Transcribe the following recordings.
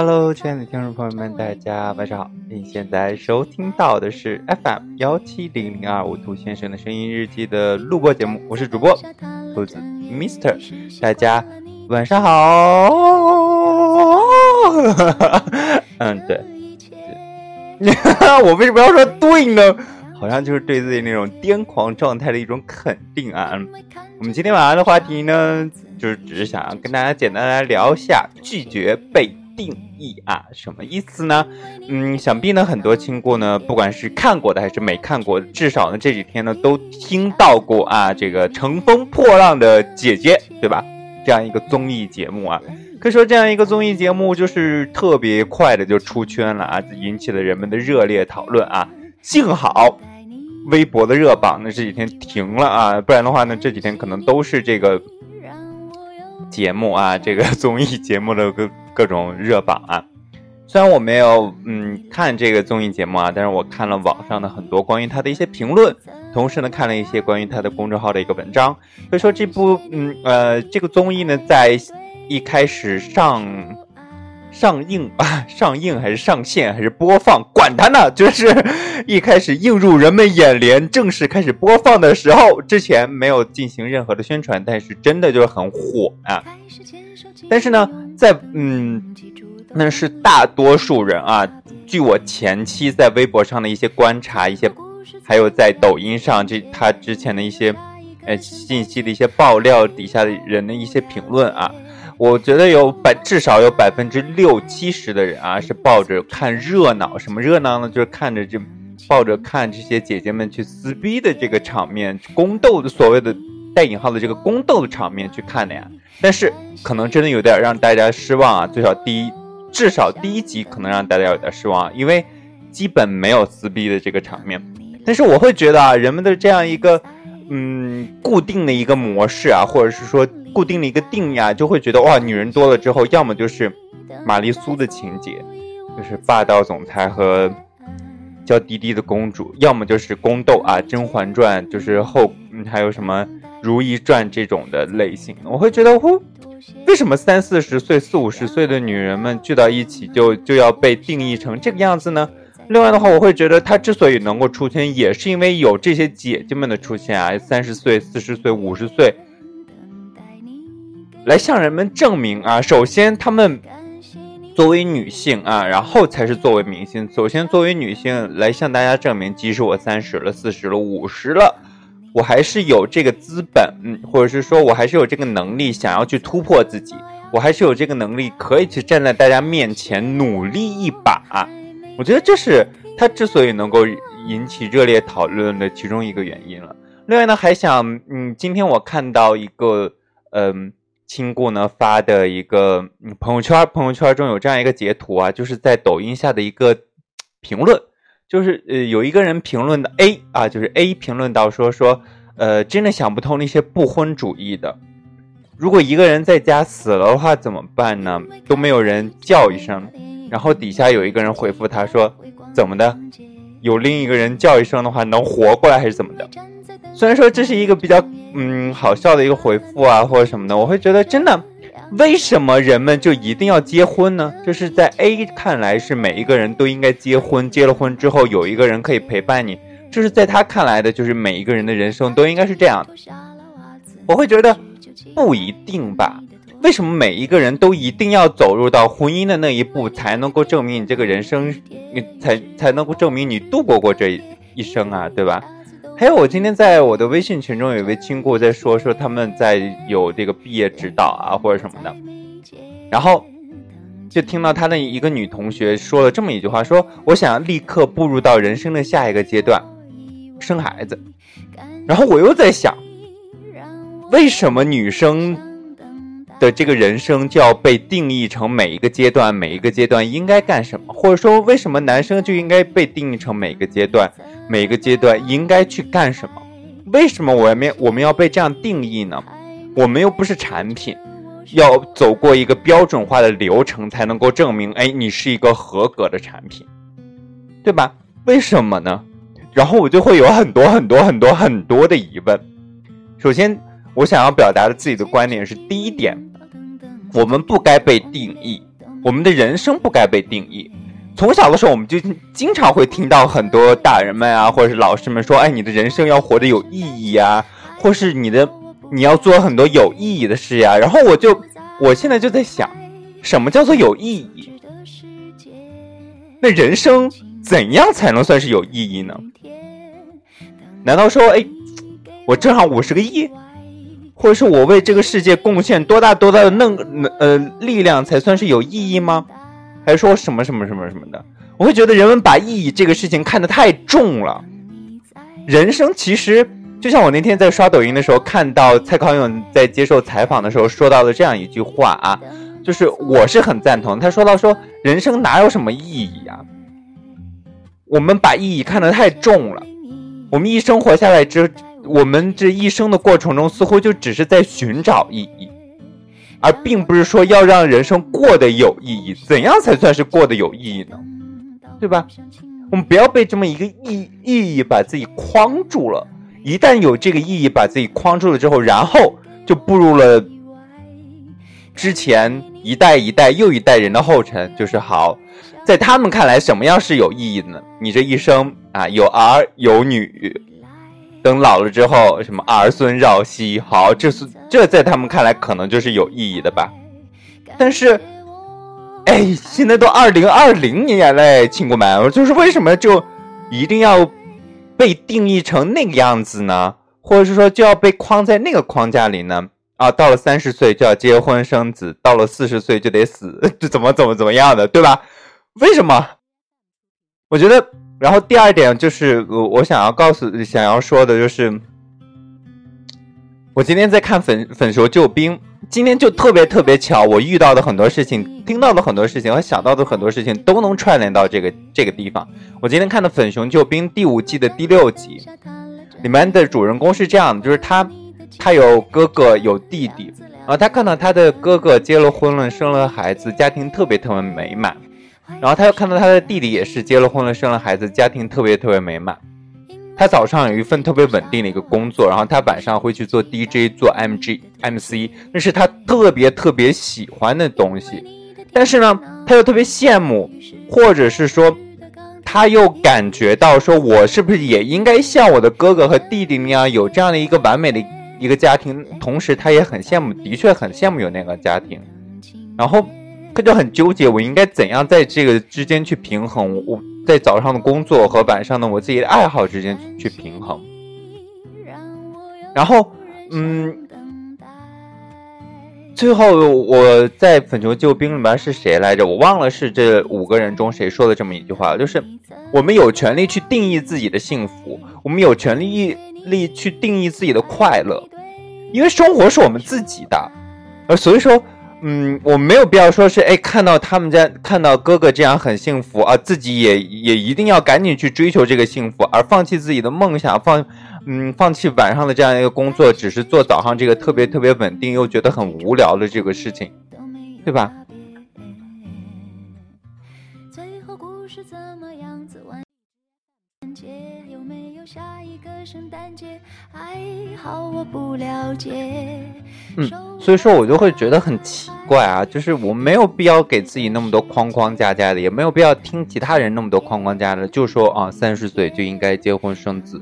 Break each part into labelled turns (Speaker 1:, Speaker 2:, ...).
Speaker 1: Hello，亲爱的听众朋友们，大家晚上好！您现在收听到的是 FM 幺七零零二五兔先生的声音日记的录播节目，我是主播兔子 Mister，大家晚上好。嗯，对，我为什么要说对呢？好像就是对自己那种癫狂状态的一种肯定啊！我们今天晚上的话题呢，就是只是想要跟大家简单来聊一下拒绝被定义啊，什么意思呢？嗯，想必呢很多亲故呢，不管是看过的还是没看过，至少呢这几天呢都听到过啊，这个乘风破浪的姐姐，对吧？这样一个综艺节目啊，可以说这样一个综艺节目就是特别快的就出圈了啊，引起了人们的热烈讨论啊。幸好。微博的热榜呢这几天停了啊，不然的话呢这几天可能都是这个节目啊，这个综艺节目的个各各种热榜啊。虽然我没有嗯看这个综艺节目啊，但是我看了网上的很多关于他的一些评论，同时呢看了一些关于他的公众号的一个文章。所以说这部嗯呃这个综艺呢在一开始上。上映啊，上映还是上线还是播放？管他呢！就是一开始映入人们眼帘，正式开始播放的时候，之前没有进行任何的宣传，但是真的就是很火啊。但是呢，在嗯，那是大多数人啊。据我前期在微博上的一些观察，一些还有在抖音上这他之前的一些呃信息的一些爆料底下的人的一些评论啊。我觉得有百至少有百分之六七十的人啊，是抱着看热闹，什么热闹呢？就是看着这，抱着看这些姐姐们去撕逼的这个场面，宫斗的所谓的带引号的这个宫斗的场面去看的呀。但是可能真的有点让大家失望啊，最少第一，至少第一集可能让大家有点失望，因为基本没有撕逼的这个场面。但是我会觉得啊，人们的这样一个。嗯，固定的一个模式啊，或者是说固定的一个定义啊，就会觉得哇，女人多了之后，要么就是玛丽苏的情节，就是霸道总裁和娇滴滴的公主，要么就是宫斗啊，《甄嬛传》就是后还有什么《如懿传》这种的类型，我会觉得呼，为什么三四十岁、四五十岁的女人们聚到一起就就要被定义成这个样子呢？另外的话，我会觉得她之所以能够出圈，也是因为有这些姐姐们的出现啊，三十岁、四十岁、五十岁，来向人们证明啊。首先，她们作为女性啊，然后才是作为明星。首先，作为女性来向大家证明，即使我三十了、四十了、五十了，我还是有这个资本，嗯，或者是说我还是有这个能力，想要去突破自己，我还是有这个能力，可以去站在大家面前努力一把。我觉得这是他之所以能够引起热烈讨论的其中一个原因了。另外呢，还想，嗯，今天我看到一个，嗯，亲故呢发的一个朋友圈，朋友圈中有这样一个截图啊，就是在抖音下的一个评论，就是呃，有一个人评论的 A 啊，就是 A 评论到说说，呃，真的想不通那些不婚主义的，如果一个人在家死了的话怎么办呢？都没有人叫一声。然后底下有一个人回复他说：“怎么的？有另一个人叫一声的话，能活过来还是怎么的？”虽然说这是一个比较嗯好笑的一个回复啊，或者什么的，我会觉得真的，为什么人们就一定要结婚呢？就是在 A 看来是每一个人都应该结婚，结了婚之后有一个人可以陪伴你，就是在他看来的，就是每一个人的人生都应该是这样的。我会觉得不一定吧。为什么每一个人都一定要走入到婚姻的那一步，才能够证明你这个人生，你才才能够证明你度过过这一生啊，对吧？还有，我今天在我的微信群中有一位亲故在说说他们在有这个毕业指导啊或者什么的，然后就听到他的一个女同学说了这么一句话，说我想立刻步入到人生的下一个阶段，生孩子。然后我又在想，为什么女生？的这个人生就要被定义成每一个阶段，每一个阶段应该干什么，或者说为什么男生就应该被定义成每个阶段，每个阶段应该去干什么？为什么我们我们要被这样定义呢？我们又不是产品，要走过一个标准化的流程才能够证明，哎，你是一个合格的产品，对吧？为什么呢？然后我就会有很多很多很多很多的疑问。首先，我想要表达的自己的观点是：第一点。我们不该被定义，我们的人生不该被定义。从小的时候，我们就经常会听到很多大人们啊，或者是老师们说：“哎，你的人生要活得有意义呀，或是你的你要做很多有意义的事呀。”然后我就，我现在就在想，什么叫做有意义？那人生怎样才能算是有意义呢？难道说，哎，我挣上五十个亿，或者是我为这个世界贡献多大多大的能呃力量才算是有意义吗？还是说什么什么什么什么的？我会觉得人们把意义这个事情看得太重了。人生其实就像我那天在刷抖音的时候看到蔡康永在接受采访的时候说到的这样一句话啊。就是我是很赞同他说到说人生哪有什么意义啊？我们把意义看得太重了。我们一生活下来之，我们这一生的过程中，似乎就只是在寻找意义，而并不是说要让人生过得有意义。怎样才算是过得有意义呢？对吧？我们不要被这么一个意意义把自己框住了。一旦有这个意义把自己框住了之后，然后就步入了。之前一代一代又一代人的后尘，就是好，在他们看来，什么样是有意义的呢？你这一生啊，有儿有女，等老了之后，什么儿孙绕膝，好，这是这在他们看来可能就是有意义的吧？但是，哎，现在都二零二零年嘞，亲姑们，就是为什么就一定要被定义成那个样子呢？或者是说，就要被框在那个框架里呢？啊，到了三十岁就要结婚生子，到了四十岁就得死，这怎么怎么怎么样的，对吧？为什么？我觉得，然后第二点就是我我想要告诉、想要说的就是，我今天在看《粉粉熟救兵》，今天就特别特别巧，我遇到的很多事情、听到的很多事情和想到的很多事情都能串联到这个这个地方。我今天看的《粉熊救兵》第五季的第六集，里面的主人公是这样的，就是他。他有哥哥有弟弟，然后他看到他的哥哥结了婚了，生了孩子，家庭特别特别美满。然后他又看到他的弟弟也是结了婚了，生了孩子，家庭特别特别美满。他早上有一份特别稳定的一个工作，然后他晚上会去做 DJ 做 MG MC，那是他特别特别喜欢的东西。但是呢，他又特别羡慕，或者是说，他又感觉到说，我是不是也应该像我的哥哥和弟弟那样有这样的一个完美的。一个家庭，同时他也很羡慕，的确很羡慕有那个家庭，然后他就很纠结，我应该怎样在这个之间去平衡？我在早上的工作和晚上的我自己的爱好之间去平衡。然后，嗯，最后我在《粉球救兵》里面是谁来着？我忘了是这五个人中谁说的这么一句话，就是我们有权利去定义自己的幸福，我们有权利。力去定义自己的快乐，因为生活是我们自己的，呃，所以说，嗯，我没有必要说是，哎，看到他们家看到哥哥这样很幸福啊，自己也也一定要赶紧去追求这个幸福，而放弃自己的梦想，放，嗯，放弃晚上的这样一个工作，只是做早上这个特别特别稳定又觉得很无聊的这个事情，对吧？圣诞节还好我不了解。嗯，所以说我就会觉得很奇怪啊，就是我没有必要给自己那么多框框架架的，也没有必要听其他人那么多框框架的，就说啊，三十岁就应该结婚生子，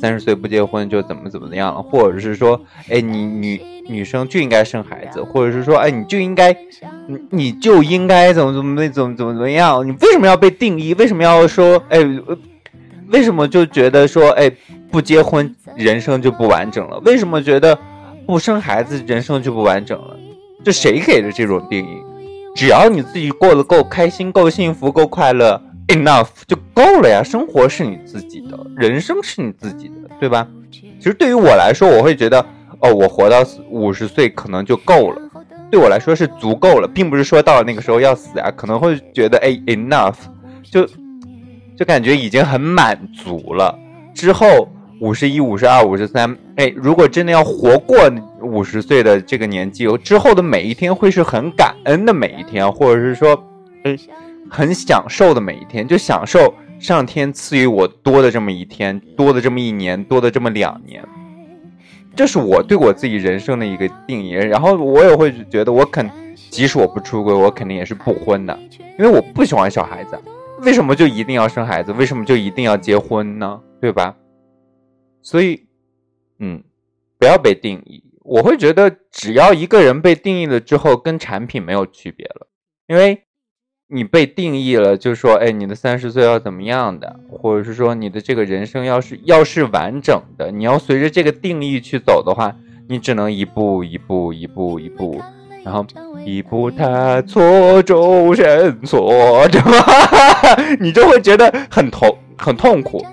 Speaker 1: 三十岁不结婚就怎么怎么样了，或者是说，哎，你女女生就应该生孩子，或者是说，哎，你就应该，你你就应该怎么怎么怎么怎么怎么样？你为什么要被定义？为什么要说，哎，为什么就觉得说，哎？不结婚，人生就不完整了。为什么觉得不生孩子，人生就不完整了？这谁给的这种定义？只要你自己过得够开心、够幸福、够快乐，enough 就够了呀。生活是你自己的，人生是你自己的，对吧？其实对于我来说，我会觉得，哦，我活到五十岁可能就够了，对我来说是足够了，并不是说到了那个时候要死啊。可能会觉得，哎，enough 就就感觉已经很满足了。之后。五十一、五十二、五十三，哎，如果真的要活过五十岁的这个年纪，之后的每一天会是很感恩的每一天，或者是说，嗯，很享受的每一天，就享受上天赐予我多的这么一天，多的这么一年，多的这么两年，这是我对我自己人生的一个定义。然后我也会觉得，我肯即使我不出轨，我肯定也是不婚的，因为我不喜欢小孩子。为什么就一定要生孩子？为什么就一定要结婚呢？对吧？所以，嗯，不要被定义。我会觉得，只要一个人被定义了之后，跟产品没有区别了，因为你被定义了，就说，哎，你的三十岁要怎么样的，或者是说你的这个人生要是要是完整的，你要随着这个定义去走的话，你只能一步一步一步一步。然后一步踏错，终身错，对吧？你就会觉得很痛，很痛苦。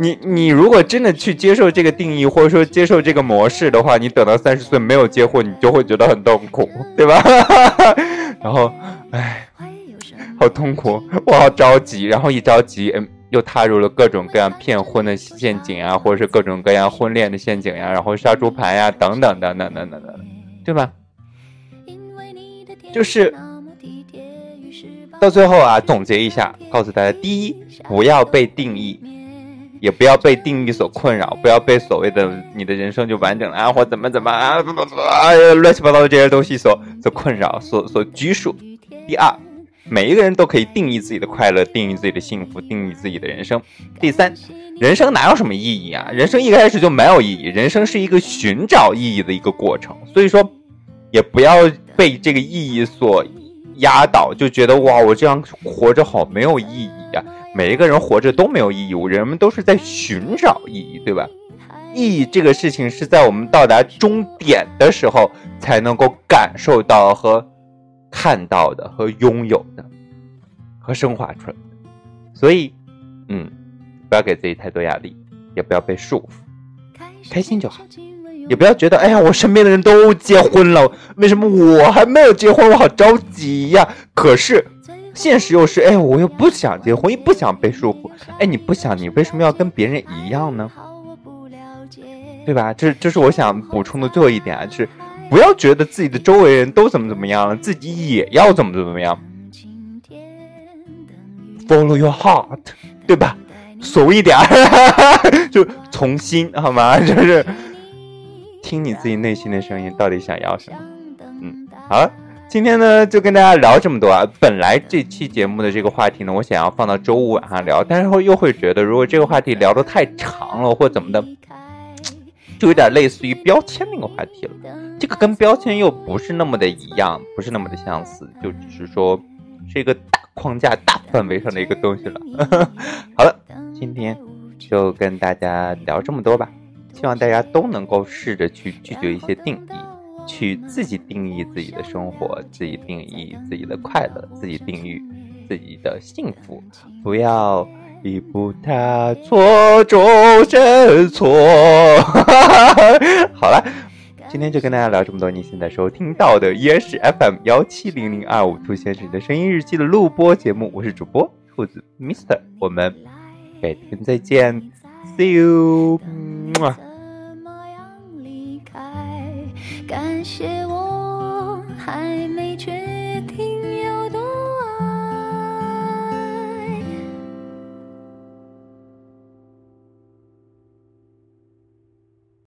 Speaker 1: 你你如果真的去接受这个定义，或者说接受这个模式的话，你等到三十岁没有结婚，你就会觉得很痛苦，对吧？然后，唉，好痛苦，我好着急。然后一着急，嗯，又踏入了各种各样骗婚的陷阱啊，或者是各种各样婚恋的陷阱呀，然后杀猪盘呀，等等等等等等等，对吧？就是到最后啊，总结一下，告诉大家：第一，不要被定义，也不要被定义所困扰，不要被所谓的你的人生就完整了啊，或怎么怎么啊，乱七八糟的这些东西所所困扰、所所拘束。第二，每一个人都可以定义自己的快乐，定义自己的幸福，定义自己的人生。第三，人生哪有什么意义啊？人生一开始就没有意义，人生是一个寻找意义的一个过程。所以说，也不要。被这个意义所压倒，就觉得哇，我这样活着好没有意义呀！每一个人活着都没有意义，人们都是在寻找意义，对吧？意义这个事情是在我们到达终点的时候才能够感受到和看到的，和拥有的，和升华出来的。所以，嗯，不要给自己太多压力，也不要被束缚，开心就好。也不要觉得，哎呀，我身边的人都结婚了，为什么我还没有结婚？我好着急呀！可是，现实又是，哎，我又不想结婚，又不想被束缚。哎，你不想，你为什么要跟别人一样呢？对吧？这这是我想补充的最后一点啊，就是不要觉得自己的周围人都怎么怎么样了，自己也要怎么怎么样。Follow your heart，对吧？怂一点，就从心好吗？就是。听你自己内心的声音，到底想要什么？嗯，好了，今天呢就跟大家聊这么多啊。本来这期节目的这个话题呢，我想要放到周五晚上聊，但是又会觉得，如果这个话题聊得太长了或怎么的，就有点类似于标签那个话题了。这个跟标签又不是那么的一样，不是那么的相似，就只是说是一个大框架、大范围上的一个东西了。好了，今天就跟大家聊这么多吧。希望大家都能够试着去拒绝一些定义，去自己定义自己的生活，自己定义自己的快乐，自己定义自己的幸福。不要一步踏错，终身错。好了，今天就跟大家聊这么多。你现在收听到的依然是 FM 幺七零零二五兔先生的声音日记的录播节目，我是主播兔子 Mister，我们改天再见，See you。感谢我还没觉